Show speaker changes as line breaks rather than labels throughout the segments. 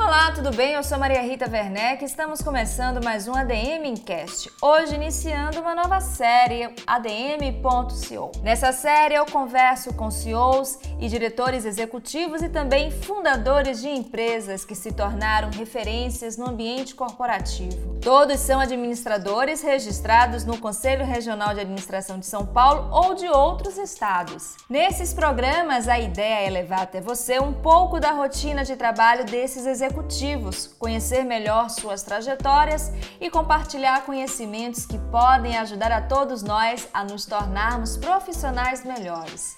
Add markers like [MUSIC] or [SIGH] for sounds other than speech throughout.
Oh, Olá, tudo bem? Eu sou Maria Rita Werneck estamos começando mais um ADM Incast. Hoje iniciando uma nova série, ADM.co. Nessa série eu converso com CEOs e diretores executivos e também fundadores de empresas que se tornaram referências no ambiente corporativo. Todos são administradores registrados no Conselho Regional de Administração de São Paulo ou de outros estados. Nesses programas, a ideia é levar até você um pouco da rotina de trabalho desses executivos executivos, conhecer melhor suas trajetórias e compartilhar conhecimentos que podem ajudar a todos nós a nos tornarmos profissionais melhores.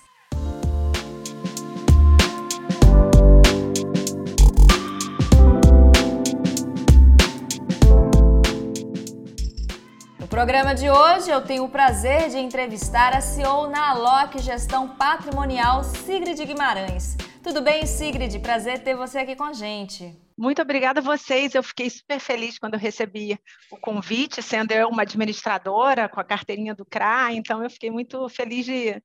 No programa de hoje, eu tenho o prazer de entrevistar a CEO na Alok Gestão Patrimonial, Sigrid Guimarães. Tudo bem, Sigrid? Prazer ter você aqui com a gente.
Muito obrigada a vocês. Eu fiquei super feliz quando eu recebi o convite, sendo eu uma administradora com a carteirinha do CRA, então eu fiquei muito feliz de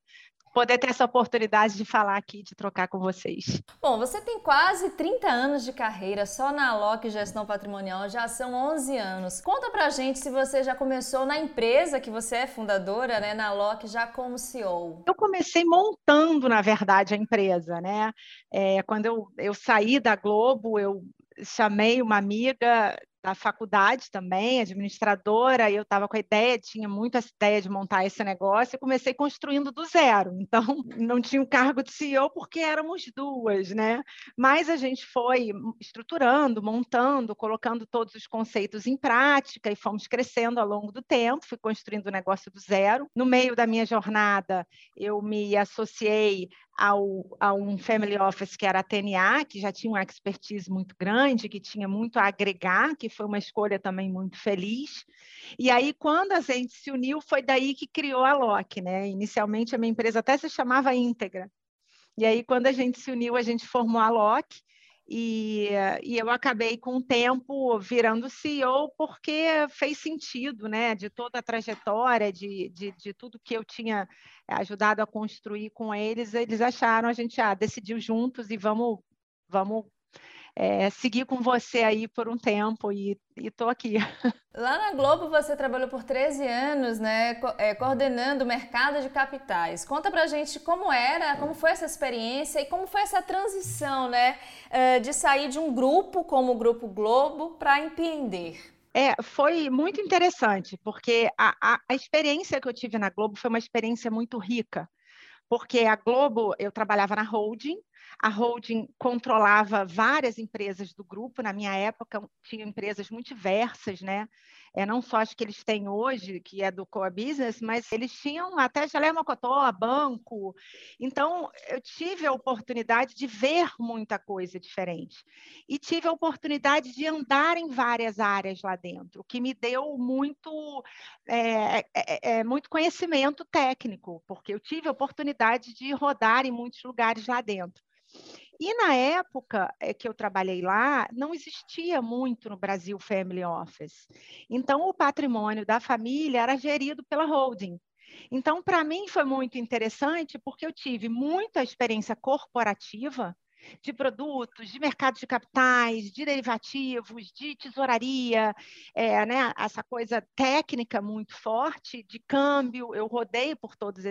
poder ter essa oportunidade de falar aqui, de trocar com vocês.
Bom, você tem quase 30 anos de carreira só na Alok Gestão Patrimonial, já são 11 anos. Conta pra gente se você já começou na empresa que você é fundadora, né, na Alok, já como CEO.
Eu comecei montando, na verdade, a empresa, né? É, quando eu, eu saí da Globo, eu chamei uma amiga da faculdade também, administradora, e eu estava com a ideia, tinha muito essa ideia de montar esse negócio, e comecei construindo do zero. [LAUGHS] Então, não tinha o cargo de CEO porque éramos duas, né? Mas a gente foi estruturando, montando, colocando todos os conceitos em prática e fomos crescendo ao longo do tempo, fui construindo o negócio do zero. No meio da minha jornada, eu me associei ao, a um family office que era a TNA, que já tinha uma expertise muito grande, que tinha muito a agregar, que foi uma escolha também muito feliz. E aí, quando a gente se uniu, foi daí que criou a Loki, né? Inicialmente, a minha empresa até se chamava Íntegra. E aí, quando a gente se uniu, a gente formou a Loki, e, e, eu acabei com o tempo virando CEO porque fez sentido, né? De toda a trajetória, de, de, de, tudo que eu tinha ajudado a construir com eles, eles acharam a gente ah, decidiu juntos e vamos, vamos é, seguir com você aí por um tempo e estou aqui. [LAUGHS]
Lá na Globo você trabalhou por 13 anos, né, co é, coordenando o mercado de capitais. Conta pra gente como era, como foi essa experiência e como foi essa transição, né, é, de sair de um grupo como o Grupo Globo para empreender.
É, foi muito interessante, porque a, a, a experiência que eu tive na Globo foi uma experiência muito rica, porque a Globo, eu trabalhava na holding, a holding controlava várias empresas do grupo. Na minha época, tinha empresas muito diversas, né? É, não só as que eles têm hoje, que é do Core Business, mas eles tinham até Jalé Mocotó, banco. Então, eu tive a oportunidade de ver muita coisa diferente. E tive a oportunidade de andar em várias áreas lá dentro, o que me deu muito, é, é, é, muito conhecimento técnico, porque eu tive a oportunidade de rodar em muitos lugares lá dentro. E na época é, que eu trabalhei lá, não existia muito no Brasil Family Office. Então, o patrimônio da família era gerido pela holding. Então, para mim foi muito interessante porque eu tive muita experiência corporativa de produtos, de mercado de capitais, de derivativos, de tesouraria, é, né, essa coisa técnica muito forte de câmbio. Eu rodei por todas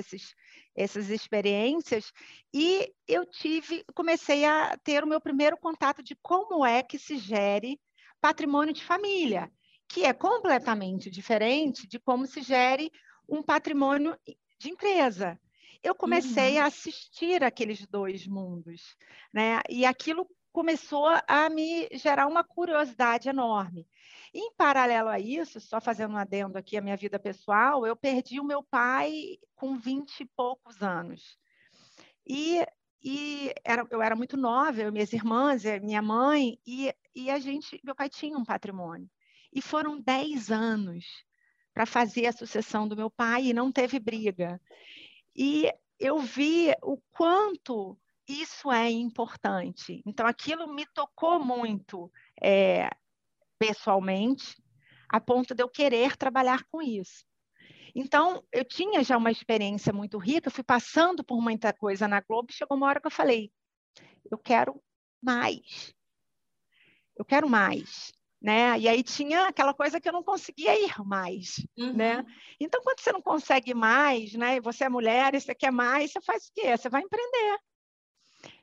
essas experiências e eu tive, comecei a ter o meu primeiro contato de como é que se gere patrimônio de família, que é completamente diferente de como se gere um patrimônio de empresa eu comecei uhum. a assistir aqueles dois mundos, né? E aquilo começou a me gerar uma curiosidade enorme. Em paralelo a isso, só fazendo um adendo aqui à minha vida pessoal, eu perdi o meu pai com 20 e poucos anos. E, e era, eu era muito nova, eu, minhas irmãs, minha mãe, e, e a gente, meu pai tinha um patrimônio. E foram 10 anos para fazer a sucessão do meu pai e não teve briga. E eu vi o quanto isso é importante. Então, aquilo me tocou muito é, pessoalmente, a ponto de eu querer trabalhar com isso. Então, eu tinha já uma experiência muito rica, fui passando por muita coisa na Globo, chegou uma hora que eu falei, eu quero mais. eu quero mais. Né? E aí tinha aquela coisa que eu não conseguia ir mais, né? uhum. né? Então, quando você não consegue mais, né? E você é mulher e você quer mais, você faz o quê? Você vai empreender.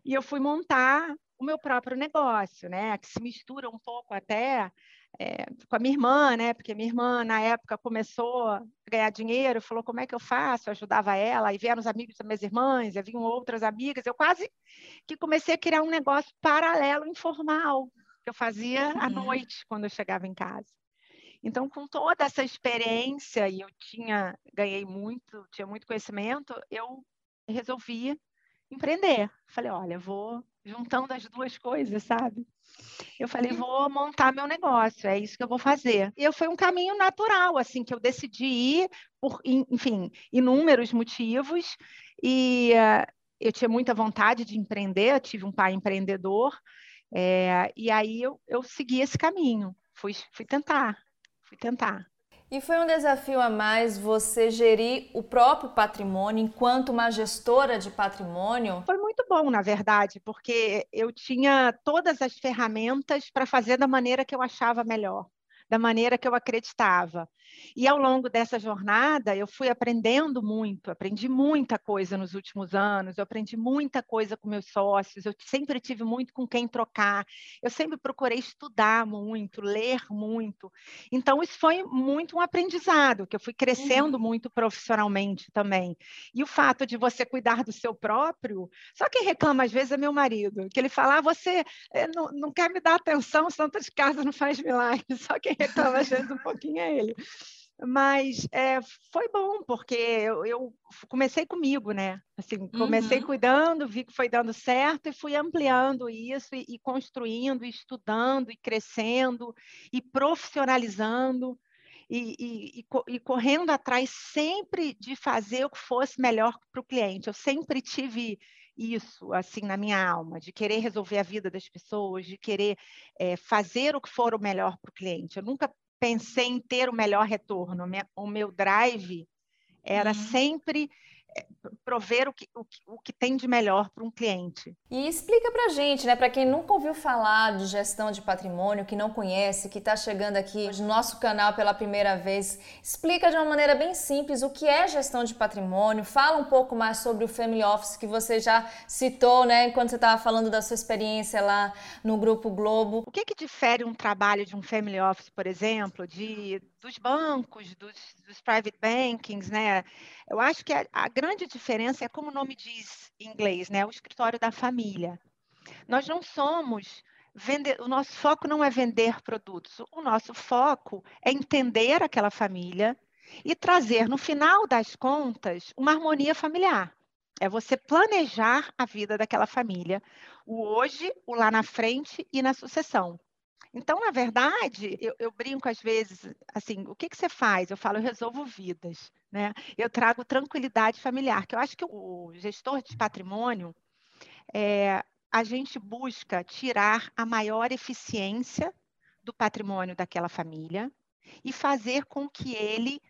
E eu fui montar o meu próprio negócio, né? Que se mistura um pouco até é, com a minha irmã, né? Porque minha irmã, na época, começou a ganhar dinheiro, falou como é que eu faço, eu ajudava ela, e vieram os amigos das minhas irmãs, e vinham outras amigas, eu quase que comecei a criar um negócio paralelo, informal, que eu fazia à uhum. noite, quando eu chegava em casa. Então, com toda essa experiência, e eu tinha, ganhei muito, tinha muito conhecimento, eu resolvi empreender. Falei, olha, vou juntando as duas coisas, sabe? Eu falei, vou montar meu negócio, é isso que eu vou fazer. E foi um caminho natural, assim, que eu decidi ir por, enfim, inúmeros motivos. E uh, eu tinha muita vontade de empreender, eu tive um pai empreendedor, é, e aí eu, eu segui esse caminho, fui, fui tentar, fui tentar.
E foi um desafio a mais você gerir o próprio patrimônio enquanto uma gestora de patrimônio?
Foi muito bom, na verdade, porque eu tinha todas as ferramentas para fazer da maneira que eu achava melhor da maneira que eu acreditava. E ao longo dessa jornada, eu fui aprendendo muito, aprendi muita coisa nos últimos anos, eu aprendi muita coisa com meus sócios, eu sempre tive muito com quem trocar, eu sempre procurei estudar muito, ler muito. Então, isso foi muito um aprendizado, que eu fui crescendo uhum. muito profissionalmente também. E o fato de você cuidar do seu próprio, só quem reclama às vezes é meu marido, que ele fala, ah, você eh, não, não quer me dar atenção, Santa de Casa não faz milagre, [LAUGHS] só quem reclama às vezes um pouquinho é ele. Mas é, foi bom, porque eu, eu, comecei comigo, né? Assim, comecei uhum. cuidando, vi que foi dando certo e fui ampliando isso e, e construindo, e estudando, e crescendo, e profissionalizando. E, e, e, correndo atrás sempre de fazer o que fosse melhor para o cliente. Eu sempre tive isso assim na minha alma, de querer resolver a vida das pessoas, de querer é, fazer o que for o melhor para o cliente. Eu nunca pensei em ter o melhor retorno. O meu drive era uhum. sempre prover o que, o, o que tem de melhor para um cliente.
E explica para gente, né, para quem nunca ouviu falar de gestão de patrimônio, que não conhece, que está chegando aqui no nosso canal pela primeira vez, explica de uma maneira bem simples o que é gestão de patrimônio, fala um pouco mais sobre o Family Office que você já citou, né, enquanto você estava falando da sua experiência lá no Grupo Globo.
O que, que difere um trabalho de um Family Office, por exemplo, de dos bancos, dos, dos private bankings, né? Eu acho que a, a, grande diferença é como o nome diz em inglês, né? O escritório da família. Nós não somos vender, o nosso foco não é vender produtos, o nosso foco é entender aquela família e trazer no final das contas uma harmonia familiar. É você planejar a vida daquela família, o hoje, o lá na frente e na sucessão. Então, na verdade, eu, eu brinco às vezes, assim, o que, que você faz? Eu falo, eu resolvo vidas, né? Eu trago tranquilidade familiar, que eu acho que o gestor de patrimônio, é, a gente busca tirar a maior eficiência do patrimônio daquela família e fazer com que ele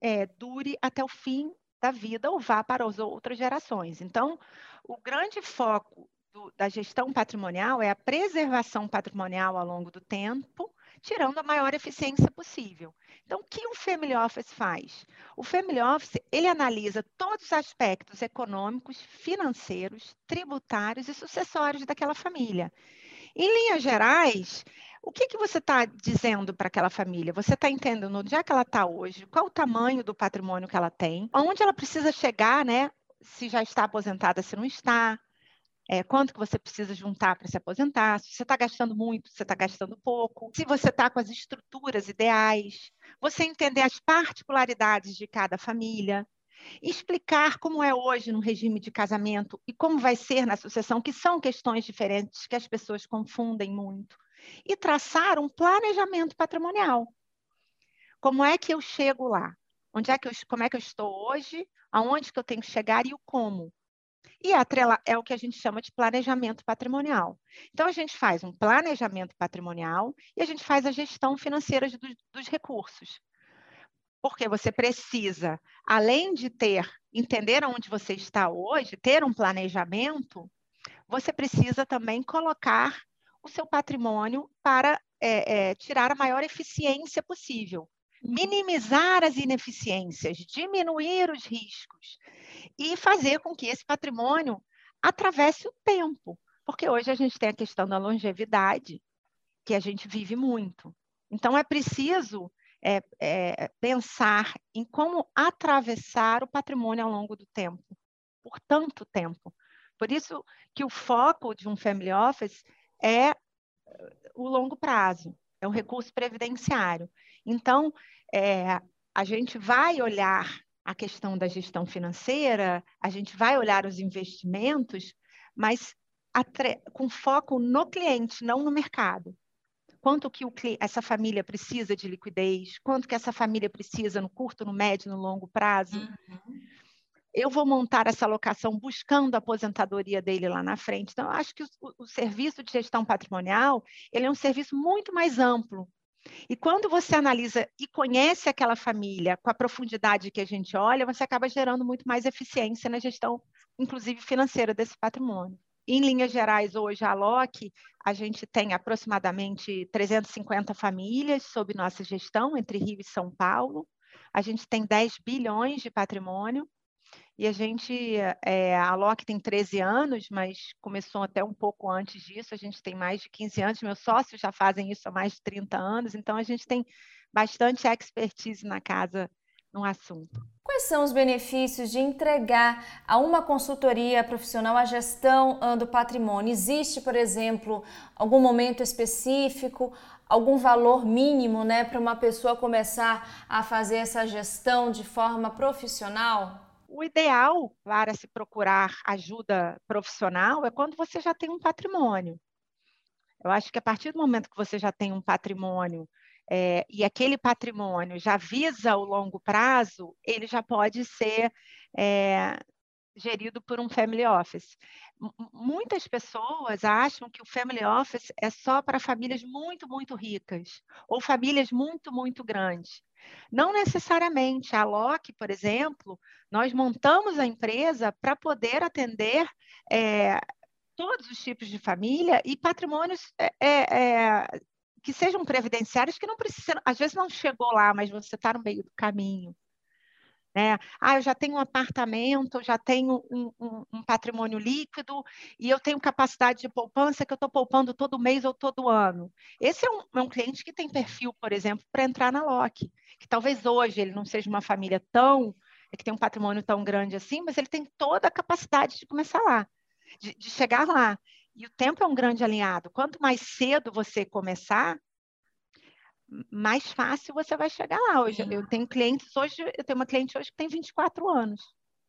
é, dure até o fim da vida ou vá para as outras gerações. Então, o grande foco do, da gestão patrimonial é a preservação patrimonial ao longo do tempo, tirando a maior eficiência possível. Então, o que um Family Office faz? O Family Office, ele analisa todos os aspectos econômicos, financeiros, tributários e sucessórios daquela família. Em linhas gerais, o que, que você está dizendo para aquela família? Você está entendendo onde é que ela está hoje? Qual o tamanho do patrimônio que ela tem? Onde ela precisa chegar, né? Se já está aposentada, se não está é, quanto que você precisa juntar para se aposentar, se você está gastando muito, se você está gastando pouco, se você está com as estruturas ideais, você entender as particularidades de cada família, explicar como é hoje no regime de casamento e como vai ser na sucessão, que são questões diferentes que as pessoas confundem muito, e traçar um planejamento patrimonial. Como é que eu chego lá? Onde é que eu, como é que eu estou hoje? Aonde que eu tenho que chegar e o como? E atrela é o que a gente chama de planejamento patrimonial. Então, a gente faz um planejamento patrimonial e a gente faz a gestão financeira do, dos recursos. Porque você precisa, além de ter, entender onde você está hoje, ter um planejamento, você precisa também colocar o seu patrimônio para é, é, tirar a maior eficiência possível, minimizar as ineficiências, diminuir os riscos e fazer com que esse patrimônio atravesse o tempo, porque hoje a gente tem a questão da longevidade, que a gente vive muito. Então, é preciso é, é, pensar em como atravessar o patrimônio ao longo do tempo, por tanto tempo. Por isso que o foco de um family office é eh, o longo prazo, é um recurso previdenciário. Então, é, a gente vai olhar a questão da gestão financeira, a gente vai olhar os investimentos, mas com foco no cliente, não no mercado. Quanto que o, essa família precisa de liquidez, quanto que essa família precisa no curto, no médio, no longo prazo. Uhum. Eu vou montar essa alocação buscando a aposentadoria dele lá na frente. Então, eu acho que o, o serviço de gestão patrimonial ele é um serviço muito mais amplo e quando você analisa e conhece aquela família com a profundidade que a gente olha, você acaba gerando muito mais eficiência na gestão, inclusive financeira, desse patrimônio. Em linhas gerais, hoje, a LOC, a gente tem aproximadamente 350 famílias sob nossa gestão, entre Rio e São Paulo. A gente tem 10 bilhões de patrimônio. E a gente, é, a LOC tem 13 anos, mas começou até um pouco antes disso, a gente tem mais de 15 anos, meus sócios já fazem isso há mais de 30 anos, então a gente tem bastante expertise na casa no assunto.
Quais são os benefícios de entregar a uma consultoria profissional a gestão do patrimônio? Existe, por exemplo, algum momento específico, algum valor mínimo né, para uma pessoa começar a fazer essa gestão de forma profissional?
O ideal para se procurar ajuda profissional é quando você já tem um patrimônio. Eu acho que a partir do momento que você já tem um patrimônio é, e aquele patrimônio já visa o longo prazo, ele já pode ser é, gerido por um family office. Muitas pessoas acham que o family office é só para famílias muito, muito ricas ou famílias muito, muito grandes. Não necessariamente. A Loki, por exemplo, nós montamos a empresa para poder atender é, todos os tipos de família e patrimônios é, é, que sejam previdenciários que não precisam, às vezes não chegou lá, mas você está no meio do caminho. Né? Ah, eu já tenho um apartamento, já tenho um, um, um, patrimônio líquido e eu tenho capacidade de poupança que eu estou poupando todo mês ou todo ano. Esse é um, é um cliente que tem perfil, por exemplo, para entrar na LOC, que talvez hoje ele não seja uma família tão, que tem um patrimônio tão grande assim, mas ele tem toda a capacidade de começar lá, de, de chegar lá. E o tempo é um grande alinhado. Quanto mais cedo você começar, mais fácil você vai chegar lá. Hoje eu tenho clientes hoje, eu tenho uma cliente hoje que tem 24 anos.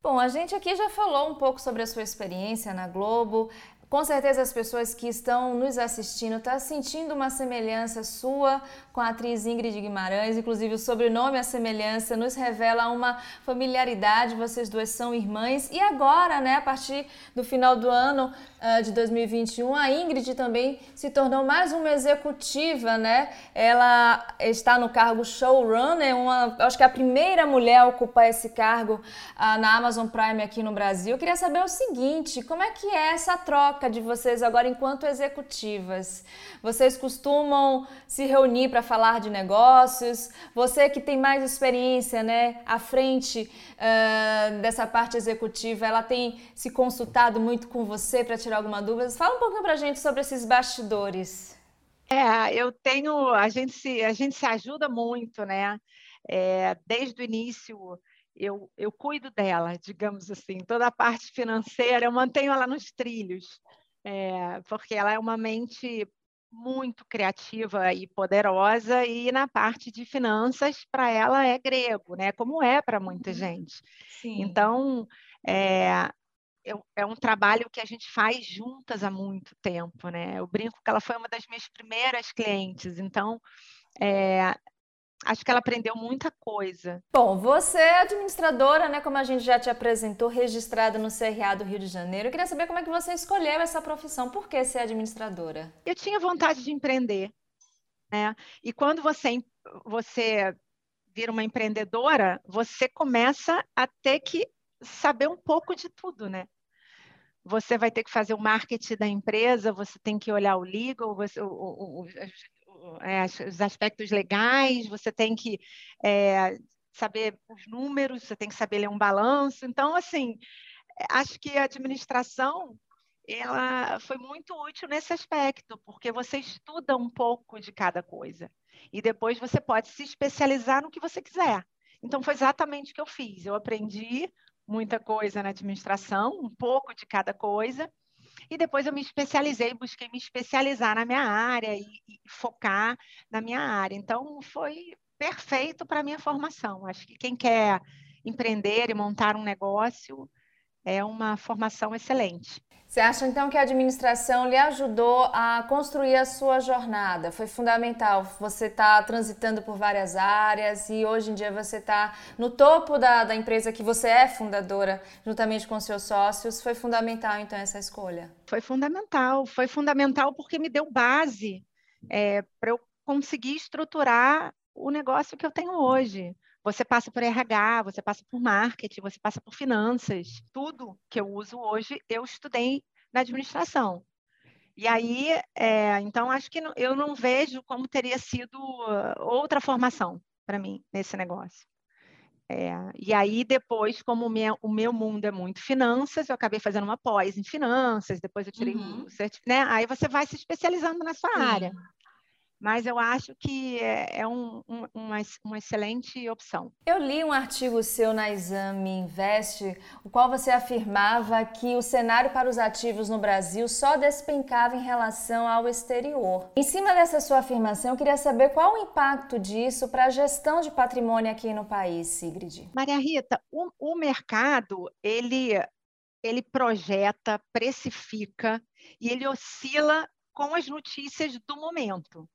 Bom, a gente aqui já falou um pouco sobre a sua experiência na Globo. Com certeza as pessoas que estão nos assistindo estão tá sentindo uma semelhança sua com a atriz Ingrid Guimarães, inclusive o sobrenome, a semelhança, nos revela uma familiaridade, vocês duas são irmãs. E agora, né, a partir do final do ano de 2021, a Ingrid também se tornou mais uma executiva, né? Ela está no cargo showrunner, uma, acho que é a primeira mulher a ocupar esse cargo uh, na Amazon Prime aqui no Brasil. Eu queria saber o seguinte, como é que é essa troca de vocês agora enquanto executivas? Vocês costumam se reunir para falar de negócios. Você que tem mais experiência, né, à frente uh, dessa parte executiva, ela tem se consultado muito com você para tirar alguma dúvida? Fala um pouquinho para a gente sobre esses bastidores.
É, eu tenho, a gente se, a gente se ajuda muito, né? É, desde o início eu, eu cuido dela, digamos assim, toda a parte financeira eu mantenho ela nos trilhos, é, porque ela é uma mente muito criativa e poderosa, e na parte de finanças, para ela é grego, né? Como é para muita uhum. gente. Sim. Então, é, é um trabalho que a gente faz juntas há muito tempo, né? Eu brinco que ela foi uma das minhas primeiras clientes, então é, acho que ela aprendeu muita coisa.
Bom, você é administradora, né? Como a gente já te apresentou, registrada no CRA do Rio de Janeiro. Eu queria saber como é que você escolheu essa profissão. Por que ser administradora?
Eu tinha vontade de empreender, né? E quando você você vira uma empreendedora, você começa a ter que saber um pouco de tudo, né? você vai ter que fazer o marketing da empresa, você tem que olhar o legal, você, o, o, o, é, os aspectos legais, você tem que é, saber os números, você tem que saber ler um balanço. Então, assim, acho que a administração ela foi muito útil nesse aspecto, porque você estuda um pouco de cada coisa e depois você pode se especializar no que você quiser. Então, foi exatamente o que eu fiz. Eu aprendi muita coisa na administração, um pouco de cada coisa, e depois eu me especializei, busquei me especializar na minha área e, e focar na minha área. Então, foi perfeito para a minha formação. Acho que quem quer empreender e montar um negócio é uma formação excelente.
Você acha então que a administração lhe ajudou a construir a sua jornada? Foi fundamental. Você está transitando por várias áreas e hoje em dia você está no topo da, da empresa que você é fundadora, juntamente com seus sócios. Foi fundamental então essa escolha?
Foi fundamental. Foi fundamental porque me deu base é, para eu conseguir estruturar o negócio que eu tenho hoje. Você passa por RH, você passa por marketing, você passa por finanças. Tudo que eu uso hoje, eu estudei na administração. E aí, é, então, acho que não, eu não vejo como teria sido uh, outra formação para mim nesse negócio. É, e aí, depois, como o meu, o meu, mundo é muito finanças, eu acabei fazendo uma pós em finanças, depois eu tirei uhum. o certificado, né? Aí você vai se especializando na sua Sim. área mas eu acho que é, é um, um, uma, uma, excelente opção.
Eu li um artigo seu na Exame Invest, o qual você afirmava que o cenário para os ativos no Brasil só despencava em relação ao exterior. Em cima dessa sua afirmação, eu queria saber qual o impacto disso para a gestão de patrimônio aqui no país, Sigrid.
Maria Rita, o, o mercado, ele, ele projeta, precifica e ele oscila com as notícias do momento.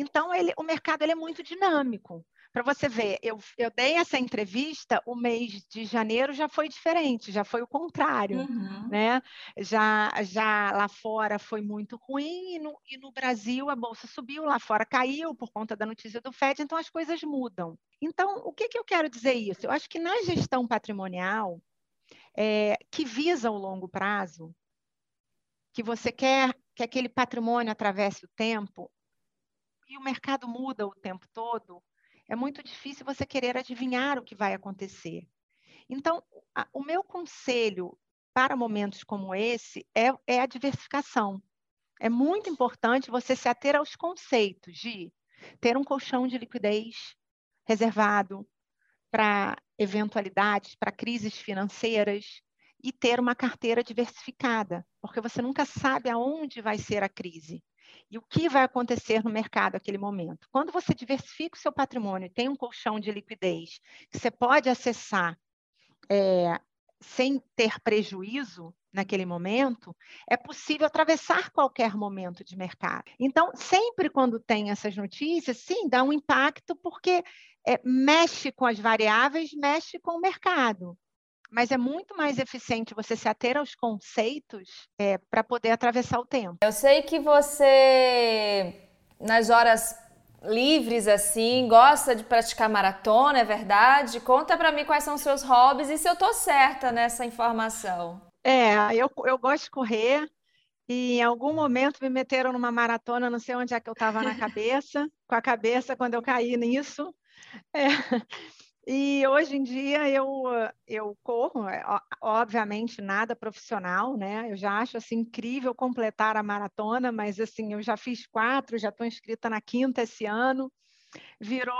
Então, ele, o mercado ele é muito dinâmico. Para você ver, eu, eu dei essa entrevista, o mês de janeiro já foi diferente, já foi o contrário, uhum. né? Já, já lá fora foi muito ruim e no, e no Brasil a bolsa subiu, lá fora caiu por conta da notícia do FED, então as coisas mudam. Então, o que, que eu quero dizer isso? Eu acho que na gestão patrimonial, é, que visa o longo prazo, que você quer que aquele patrimônio atravesse o tempo, e o mercado muda o tempo todo, é muito difícil você querer adivinhar o que vai acontecer. Então, a, o meu conselho para momentos como esse é, é a diversificação. É muito importante você se ater aos conceitos de ter um colchão de liquidez reservado para eventualidades, para crises financeiras e ter uma carteira diversificada, porque você nunca sabe aonde vai ser a crise e o que vai acontecer no mercado naquele momento. Quando você diversifica o seu patrimônio e tem um colchão de liquidez que você pode acessar é, sem ter prejuízo naquele momento, é possível atravessar qualquer momento de mercado. Então, sempre quando tem essas notícias, sim, dá um impacto porque é, mexe com as variáveis, mexe com o mercado mas é muito mais eficiente você se ater aos conceitos é, para poder atravessar o tempo.
Eu sei que você, nas horas livres assim, gosta de praticar maratona, é verdade? Conta para mim quais são os seus hobbies e se eu tô certa nessa informação.
É, eu, eu gosto de correr. E em algum momento me meteram numa maratona, não sei onde é que eu estava na cabeça, com a cabeça quando eu caí nisso. É. E hoje em dia eu, eu corro, é, obviamente nada profissional, né? Eu já acho assim incrível completar a maratona, mas assim, eu já fiz quatro, já estou inscrita na quinta esse ano. Virou,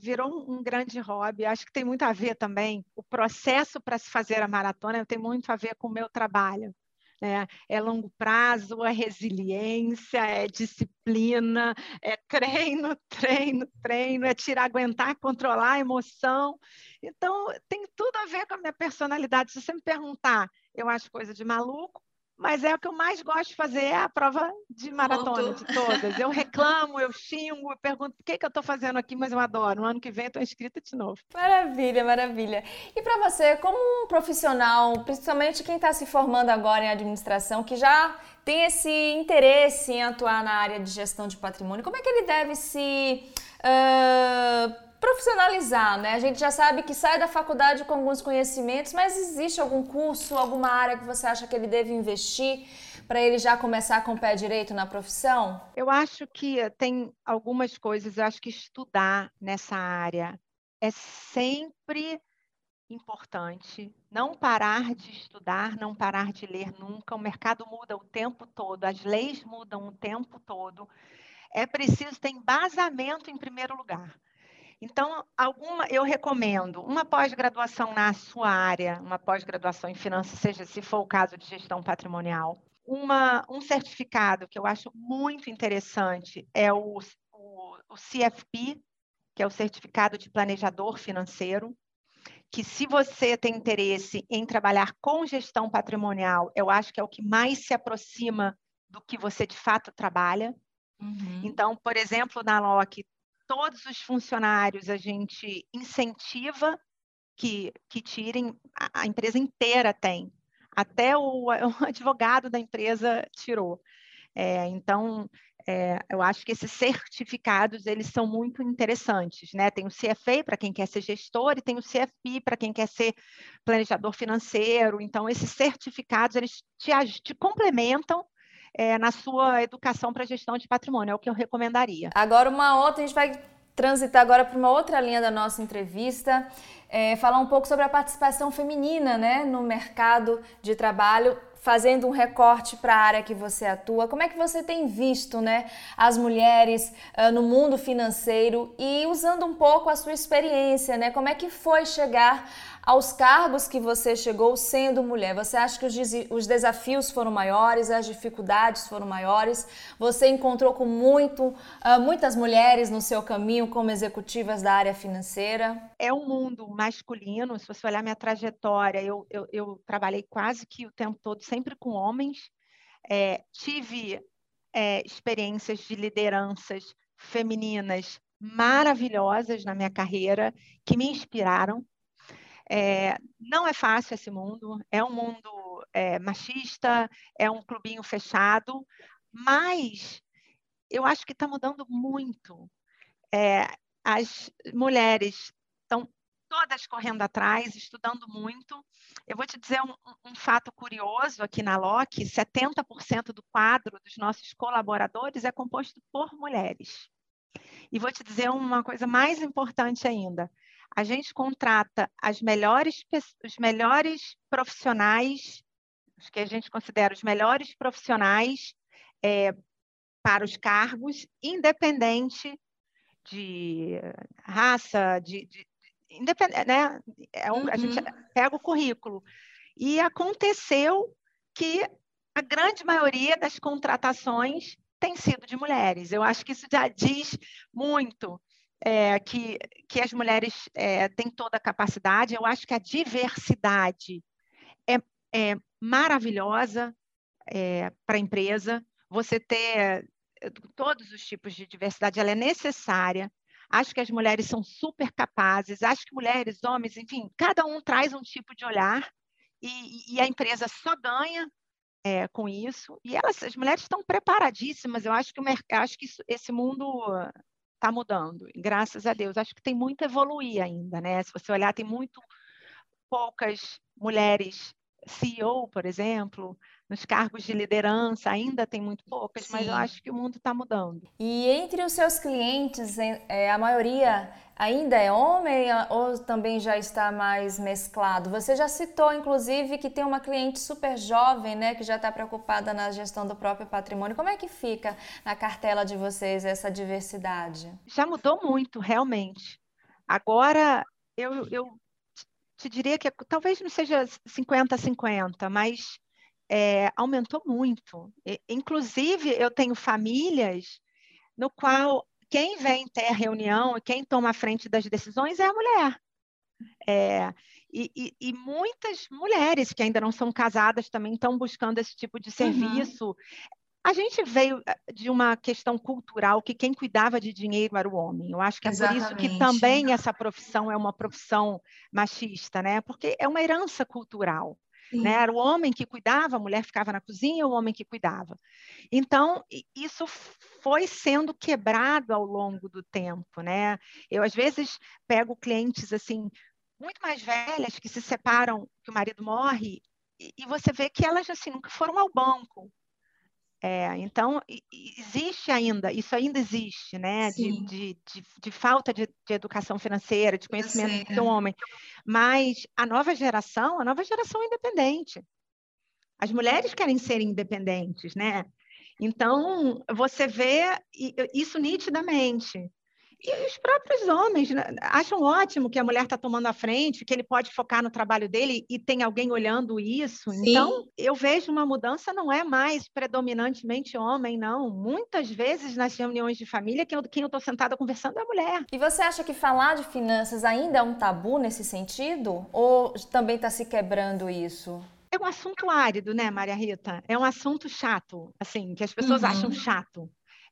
virou um grande hobby. Acho que tem muito a ver também. O processo para se fazer a maratona tem muito a ver com o meu trabalho. Né? É longo prazo, é resiliência, é disciplina, é treino, [LAUGHS] treino, treino, é tirar, aguentar, controlar a emoção. Então, tem tudo a ver com a minha personalidade. Se você me perguntar, eu acho coisa de maluco, mas é o que eu mais gosto de fazer, é a prova de maratona de todas. Eu reclamo, eu xingo, eu pergunto por que, que eu estou fazendo aqui, mas eu adoro. No ano que vem eu estou inscrita de novo.
Maravilha, maravilha. E para você, como um profissional, principalmente quem está se formando agora em administração, que já tem esse interesse em atuar na área de gestão de patrimônio, como é que ele deve se uh, profissionalizar, né? A gente já sabe que sai da faculdade com alguns conhecimentos, mas existe algum curso, alguma área que você acha que ele deve investir para ele já começar com o pé direito na profissão?
Eu acho que tem algumas coisas, eu acho que estudar nessa área é sempre importante. Não parar de estudar, não parar de ler nunca. O mercado muda o tempo todo, as leis mudam o tempo todo. É preciso ter embasamento em primeiro lugar. Então, alguma, eu recomendo uma pós-graduação na sua área, uma pós-graduação em finanças, seja se for o caso de gestão patrimonial. Uma, um certificado que eu acho muito interessante é o, o, o CFP, que é o Certificado de Planejador Financeiro, que se você tem interesse em trabalhar com gestão patrimonial, eu acho que é o que mais se aproxima do que você de fato trabalha. Uhum. Então, por exemplo, na LOC, todos os funcionários a gente incentiva que, que tirem, a, empresa inteira tem, até o, [LAUGHS] o, advogado da empresa tirou. É, então, é, eu acho que esses certificados eles são muito interessantes, né? Tem o CFA para quem quer ser gestor e tem o CFP para quem quer ser planejador financeiro. Então, esses certificados eles te, te complementam é, na sua educação para gestão de patrimônio, é o que eu recomendaria.
Agora, uma outra, a gente vai transitar agora para uma outra linha da nossa entrevista, é, falar um pouco sobre a participação feminina né, no mercado de trabalho fazendo um recorte para a área que você atua, como é que você tem visto né, as mulheres uh, no mundo financeiro e usando um pouco a sua experiência, né? Como é que foi chegar aos cargos que você chegou sendo mulher? Você acha que os, os desafios foram maiores, as dificuldades foram maiores? Você encontrou com muito, uh, muitas mulheres no seu caminho como executivas da área financeira?
É um mundo masculino. Se você olhar minha trajetória, eu, eu, eu trabalhei quase que o tempo todo sempre com homens. É, tive é, experiências de lideranças femininas maravilhosas na minha carreira que me inspiraram. É, não é fácil esse mundo, é um mundo é, machista, é um clubinho fechado, mas eu acho que está mudando muito. É, as mulheres estão todas correndo atrás, estudando muito. Eu vou te dizer um, um fato curioso aqui na LOC: 70% do quadro dos nossos colaboradores é composto por mulheres. E vou te dizer uma coisa mais importante ainda: a gente contrata as melhores, os melhores profissionais, os que a gente considera os melhores profissionais é, para os cargos, independente de raça, de, de independente, né? É um, uhum. A gente uhum. pega o currículo. E aconteceu que a grande maioria das contratações tem sido de mulheres. Eu acho que isso já diz muito é, que, que as mulheres é, têm toda a capacidade. Eu acho que a diversidade é, é maravilhosa é, para a empresa. Você ter é, todos os tipos de diversidade, ela é necessária. Acho que as mulheres são super capazes. Acho que mulheres, homens, enfim, cada um traz um tipo de olhar e, e a empresa só ganha é, com isso. E elas, as mulheres estão preparadíssimas. Eu acho que, acho que isso, esse mundo está mudando, graças a Deus. Acho que tem muito a evoluir ainda, né? Se você olhar, tem muito poucas mulheres CEO, por exemplo, nos cargos de liderança ainda tem muito poucas, Sim. mas eu acho que o mundo está mudando.
E entre os seus clientes, é, a maioria ainda é homem ou também já está mais mesclado? Você já citou, inclusive, que tem uma cliente super jovem, né, que já está preocupada na gestão do próprio patrimônio. Como é que fica na cartela de vocês essa diversidade?
Já mudou muito, realmente. Agora, eu, eu te diria que talvez não seja 50-50, mas é, aumentou muito. E, inclusive, eu tenho famílias no qual quem vem ter a reunião e quem toma a frente das decisões é a mulher. É, e, e, e, muitas mulheres que ainda não são casadas também estão buscando esse tipo de uhum. serviço. Uhum. A gente veio eh, de uma questão cultural que quem cuidava de dinheiro era o homem. Eu acho que é Exatamente. por isso que também essa profissão é uma profissão machista, né? Porque é uma herança cultural. Né? Era o homem que cuidava, a mulher ficava na cozinha, o homem que cuidava. Então, isso foi sendo quebrado ao longo do tempo, né? Eu às vezes pego clientes assim muito mais velhas que se separam, que o marido morre, e, e você vê que elas assim nunca foram ao banco, é, então, existe ainda, isso ainda existe, né? De, de, de, de, falta de, de, educação financeira, de conhecimento do homem. Mas a nova geração, a nova geração é independente. As mulheres querem ser independentes, né? Então, você vê isso nitidamente. E os próprios homens né, acham ótimo que a mulher está tomando a frente, que ele pode focar no trabalho dele e tem alguém olhando isso. Sim. Então, eu vejo uma mudança, não é mais predominantemente homem, não. Muitas vezes nas reuniões de família, quem eu estou sentada conversando é a mulher.
E você acha que falar de finanças ainda é um tabu nesse sentido? Ou também está se quebrando isso?
É um assunto árido, né, Maria Rita? É um assunto chato, assim, que as pessoas uhum. acham chato.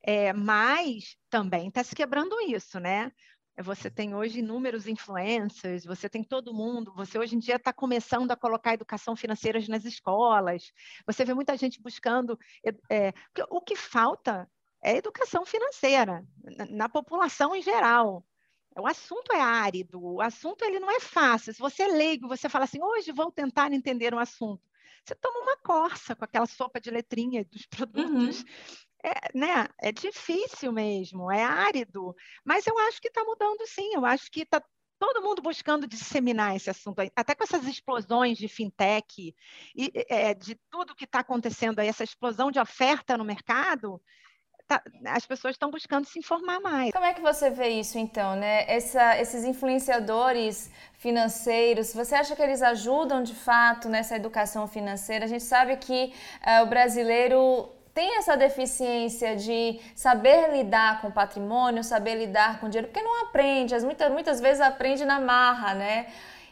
É, mas também está se quebrando isso, né? Você tem hoje inúmeros influencers, você tem todo mundo, você hoje em dia está começando a colocar educação financeira nas escolas, você vê muita gente buscando. É, o que falta é educação financeira na, na população em geral. O assunto é árido, o assunto ele não é fácil. Se você é leigo, você fala assim, hoje vou tentar entender um assunto. Você toma uma corça com aquela sopa de letrinha dos [LAUGHS] produtos. Uhum é, né, é difícil mesmo, é árido, mas eu acho que está mudando sim, eu acho que está todo mundo buscando disseminar esse assunto, até com essas explosões de fintech e é, de tudo que está acontecendo aí, essa explosão de oferta no mercado, tá, as pessoas estão buscando se informar mais.
Como é que você vê isso então, né? Essa, esses influenciadores financeiros, você acha que eles ajudam de fato nessa educação financeira? A gente sabe que uh, o brasileiro tem essa deficiência de saber lidar com patrimônio, saber lidar com dinheiro, porque não aprende, muitas, muitas vezes aprende na marra, né?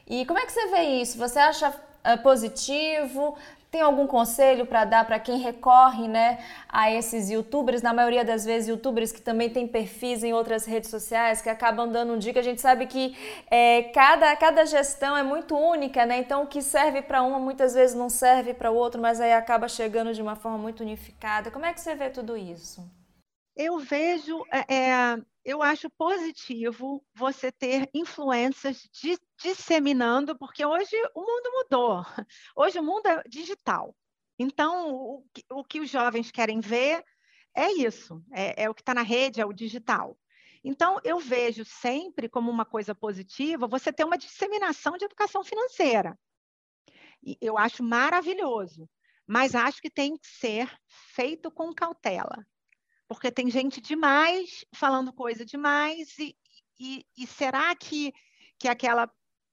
E como é que você vê isso? Você acha uh, positivo? Tem algum conselho para dar para quem recorre né, a esses youtubers? Na maioria das vezes, youtubers que também têm perfis em outras redes sociais, que acabam dando um dica. A gente sabe que é, cada, cada gestão é muito única, né? Então, o que serve para uma muitas vezes não serve para o outro, mas aí acaba chegando de uma forma muito unificada. Como é que você vê tudo isso?
Eu vejo é, é eu acho positivo você ter influências de, disseminando, porque hoje o mundo mudou. [LAUGHS] Hoje o mundo é digital. Então, o, o que os jovens querem ver é isso, é, é o que está na rede, é o digital. Então, eu vejo sempre como uma coisa positiva você ter uma disseminação de educação financeira. E eu acho maravilhoso, mas acho que tem que ser feito com cautela porque tem gente demais falando coisa demais, e, e, e será que, que aquela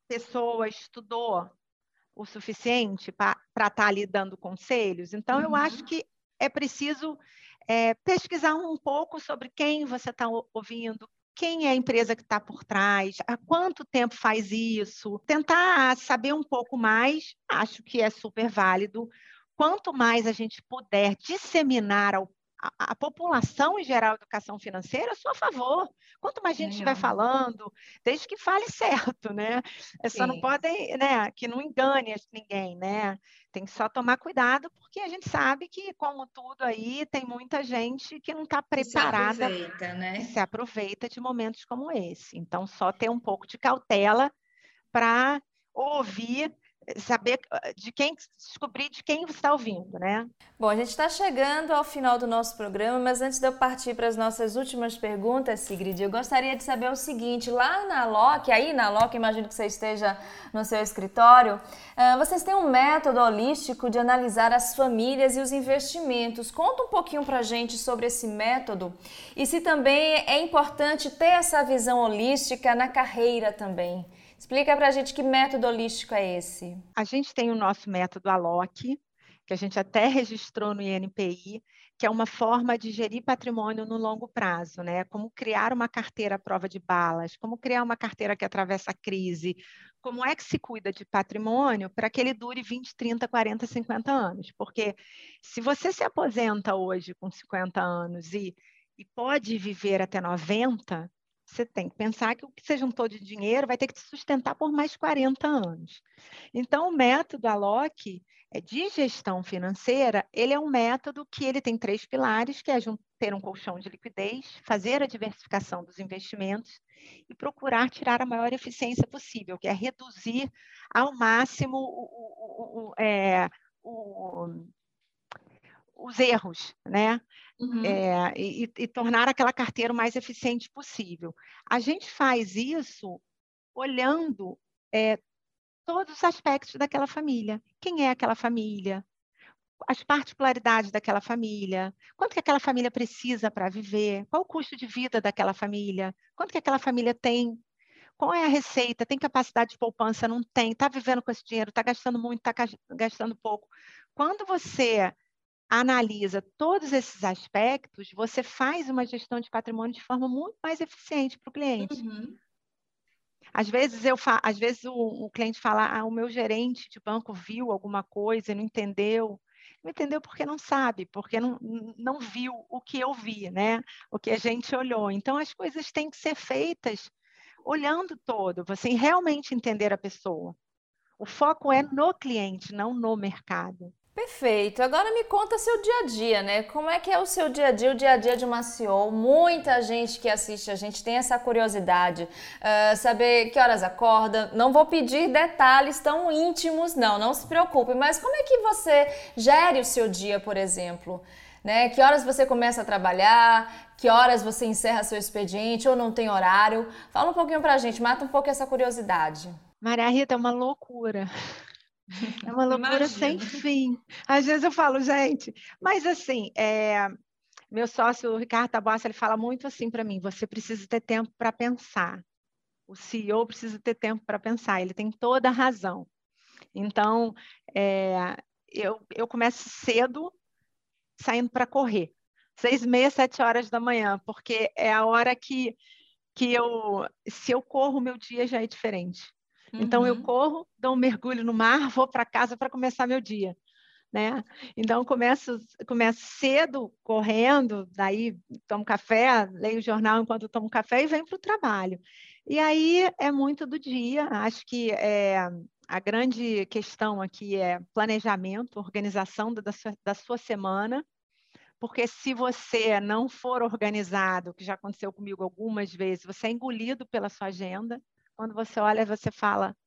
pessoa estudou o suficiente para estar tá ali dando conselhos? Então, uhum. eu acho que é preciso é, pesquisar um pouco sobre quem você está ouvindo, quem é a empresa que está por trás, há quanto tempo faz isso, tentar saber um pouco mais, acho que é super válido. Quanto mais a gente puder disseminar ao a, população em geral, educação financeira, eu sou a favor. Quanto mais gente estiver falando, desde que fale [LAUGHS] certo, né? É só não podem, né? Que não engane ninguém, né? Tem que só tomar cuidado, porque a gente sabe que, como tudo aí, tem muita gente que não está preparada. Se
aproveita, né?
se aproveita de momentos como esse. Então, só ter um pouco de cautela para ouvir saber ah, de quem descobrir de quem você está ouvindo, né?
Bom, a gente está chegando ao final do nosso programa, mas antes de eu partir para as nossas últimas perguntas, Sigrid, eu gostaria de saber o seguinte: lá na LOC, aí na LOC, imagino que você esteja no seu escritório, uh, vocês têm um método holístico de analisar as famílias e os investimentos. Conta um pouquinho para gente sobre esse método e se também é importante ter essa visão holística na carreira também. Explica para a gente que método holístico é esse.
A gente tem o nosso método ALOC, que a gente até registrou no INPI, que é uma forma de gerir patrimônio no longo prazo, né? Como criar uma carteira à prova de balas, como criar uma carteira que atravessa a crise, como é que se cuida de patrimônio para que ele dure 20, 30, 40, 50 anos. Porque se você se aposenta hoje com 50 anos e, e pode viver até 90, você tem que pensar que o que você juntou de dinheiro vai ter que te sustentar por mais 40 anos. Então, o método ALOC é de gestão financeira, ele é um método que ele tem três pilares, que é ter um colchão de liquidez, fazer a diversificação dos investimentos e procurar tirar a maior eficiência possível, que é reduzir ao máximo o, o, o, é, os erros, né? Uhum. É, e, e, tornar aquela carteira o mais eficiente possível. A gente faz isso olhando é, todos os aspectos daquela família. Quem é aquela família? As particularidades daquela família, quanto que aquela família precisa para viver, qual o custo de vida daquela família, quanto que aquela família tem, qual é a receita, tem capacidade de poupança, não tem, está vivendo com esse dinheiro, está gastando muito, está gastando pouco. Quando você analisa todos esses aspectos, você faz uma gestão de patrimônio de forma muito mais eficiente para o cliente. Uhum. Às vezes, eu fa... Às vezes o, o cliente fala, ah, o meu gerente de banco viu alguma coisa e não entendeu. Não entendeu porque não sabe, porque não, não viu o que eu vi, né? O que a gente olhou. Então, as coisas têm que ser feitas olhando todo, você realmente entender a pessoa. O foco é no cliente, não no mercado.
Perfeito. Agora me conta seu dia a dia, né? Como é que é o seu dia a dia, o dia a dia de uma CEO? Muita gente que assiste a gente tem essa curiosidade, uh, saber que horas acorda. Não vou pedir detalhes tão íntimos, não, não se preocupe. Mas como é que você gere o seu dia, por exemplo? Né? Que horas você começa a trabalhar? Que horas você encerra seu expediente ou não tem horário? Fala um pouquinho pra gente, mata um pouco essa curiosidade.
Maria Rita, é uma loucura. [LAUGHS] É uma loucura sem fim. Às vezes eu falo, gente, mas assim, é, meu sócio, o Ricardo Tabassa, ele fala muito assim para mim: você precisa ter tempo para pensar. O CEO precisa ter tempo para pensar, ele tem toda a razão. Então, é, eu, eu começo cedo, saindo para correr, seis, meia, sete horas da manhã, porque é a hora que, que eu, se eu corro, meu dia já é diferente. Uhum. Então eu uhum. corro, dou um mergulho no mar, vou para casa para começar meu dia. Né? Então começo, começo cedo correndo, daí tomo café, leio o jornal enquanto tomo café e venho para o trabalho. E aí é muito do dia. Acho que é, a grande questão aqui é planejamento, organização da sua, da sua semana, porque se você não for organizado, que já aconteceu comigo algumas vezes, você é engolido pela sua agenda. Quando você olha, você fala: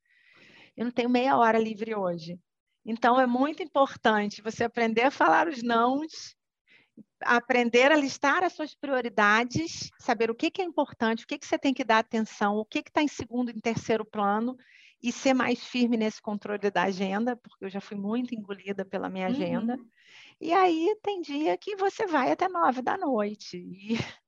eu não tenho meia hora livre hoje. Então, é muito importante você aprender a falar os nãos, aprender a listar as suas prioridades, saber o que, que é importante, o que, que você tem que dar atenção, o que está em segundo e terceiro plano, e ser mais firme nesse controle da agenda, porque eu já fui muito engolida pela minha agenda. Uhum. E aí tem dia que você vai até nove da noite, e, [LAUGHS]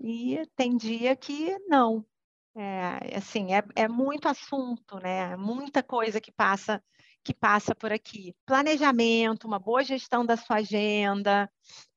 e tem dia que não. É, assim, é, é muito assunto, né? Muita coisa que passa que passa por aqui. Planejamento, uma boa gestão da sua agenda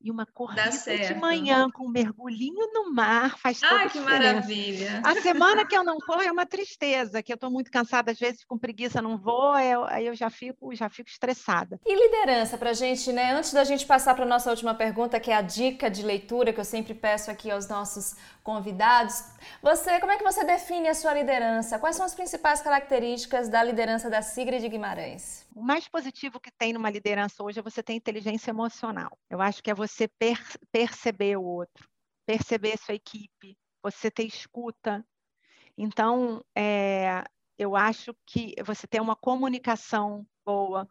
e uma corrida de manhã com um mergulhinho no mar faz toda
Ai, que maravilha!
A semana que eu não [LAUGHS] corro é uma tristeza, que eu estou muito cansada, às vezes com preguiça não vou, aí eu, aí eu já fico já fico estressada.
E liderança para a gente, né? Antes da gente passar para nossa última pergunta, que é a dica de leitura que eu sempre peço aqui aos nossos convidados, você, como é que você define a sua liderança? Quais são as principais características da liderança da Sigrid Guimarães?
O mais positivo que tem numa liderança hoje é você ter inteligência emocional. Eu acho que é você per perceber o outro, perceber sua equipe, você ter escuta. Então, é, eu acho que você ter uma comunicação boa.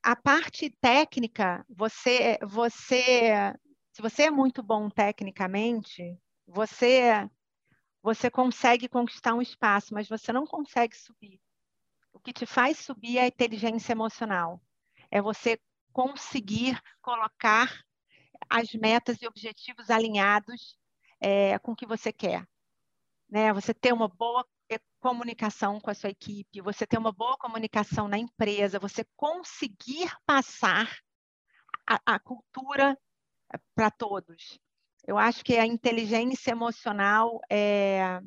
A parte técnica, você, você, se você é muito bom tecnicamente, você, você consegue conquistar um espaço, mas você não consegue subir. O que te faz subir é a inteligência emocional. É você conseguir colocar as metas e objetivos alinhados é, com o que você quer. Né? Você ter uma boa comunicação com a sua equipe, você ter uma boa comunicação na empresa, você conseguir passar a, a cultura é, para todos. Eu acho que a inteligência emocional é,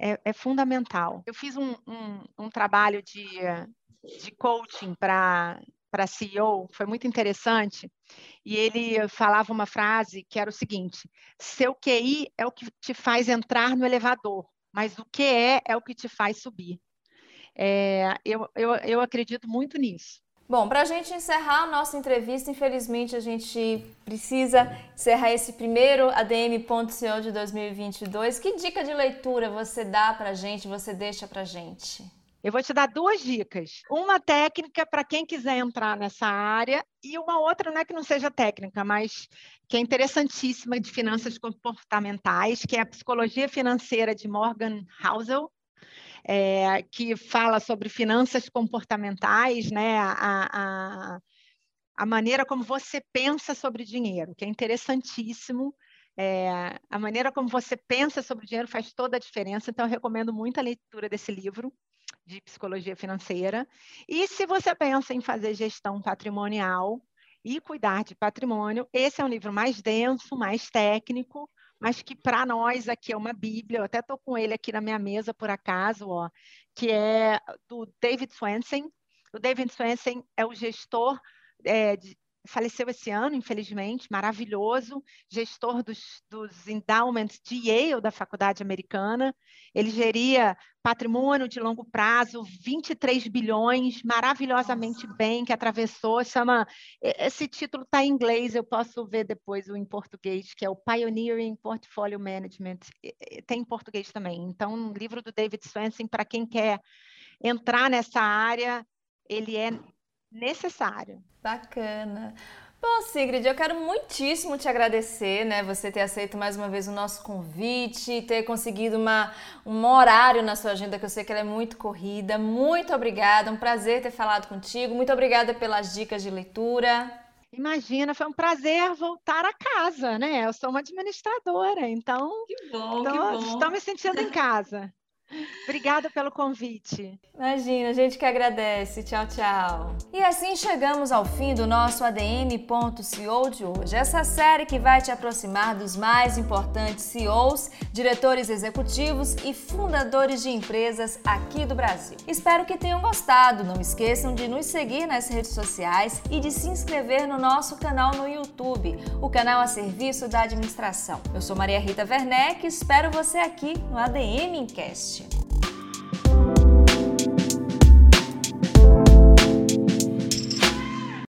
é, é fundamental. Eu fiz um, um, um trabalho de, de coaching para para CEO, foi muito interessante, e ele falava uma frase que era o seguinte: seu QI é o que te faz entrar no elevador, mas o que é é o que te faz subir. É, eu, eu, eu acredito muito nisso.
Bom, para a gente encerrar a nossa entrevista, infelizmente a gente precisa encerrar esse primeiro ADM.co de 2022. Que dica de leitura você dá para a gente, você deixa para a gente?
Eu vou te dar duas dicas. Uma técnica para quem quiser entrar nessa área e uma outra, não é que não seja técnica, mas que é interessantíssima de finanças comportamentais, que é a Psicologia Financeira de Morgan Housel é, que fala sobre finanças comportamentais, né? A, a, a maneira como você pensa sobre dinheiro, que é interessantíssimo. É, a maneira como você pensa sobre dinheiro faz toda a diferença, então eu recomendo muito a leitura desse livro de psicologia financeira. E se você pensa em fazer gestão patrimonial e cuidar de patrimônio, esse é um livro mais denso, mais técnico, mas que para nós aqui é uma Bíblia. Eu até estou com ele aqui na minha mesa, por acaso, ó, que é do David Swensen. O David Swensen é o gestor é, de, faleceu esse ano, infelizmente, maravilhoso, gestor dos, dos endowments de Yale, da faculdade americana. Ele geria patrimônio de longo prazo, 23 bilhões, maravilhosamente Nossa. bem, que atravessou, chama, esse título está em inglês, eu posso ver depois o em português, que é o Pioneering Portfolio Management, tem em português também. Então, um livro do David Swensen, para quem quer entrar nessa área, ele é necessário.
Bacana. Bom, Sigrid, eu quero muitíssimo te agradecer, né? Você ter aceito mais uma vez o nosso convite, ter conseguido uma, um horário na sua agenda, que eu sei que ela é muito corrida. Muito obrigada, um prazer ter falado contigo. Muito obrigada pelas dicas de leitura.
Imagina, foi um prazer voltar a casa, né? Eu sou uma administradora, então.
Que bom, tô, que bom.
Estou me sentindo em casa. [LAUGHS] Obrigada pelo convite.
Imagina, a gente que agradece. Tchau, tchau. E assim chegamos ao fim do nosso ADM.co de hoje. Essa série que vai te aproximar dos mais importantes CEOs, diretores executivos e fundadores de empresas aqui do Brasil. Espero que tenham gostado. Não esqueçam de nos seguir nas redes sociais e de se inscrever no nosso canal no YouTube, o canal a serviço da administração. Eu sou Maria Rita Werneck e espero você aqui no ADM Cast. conversation.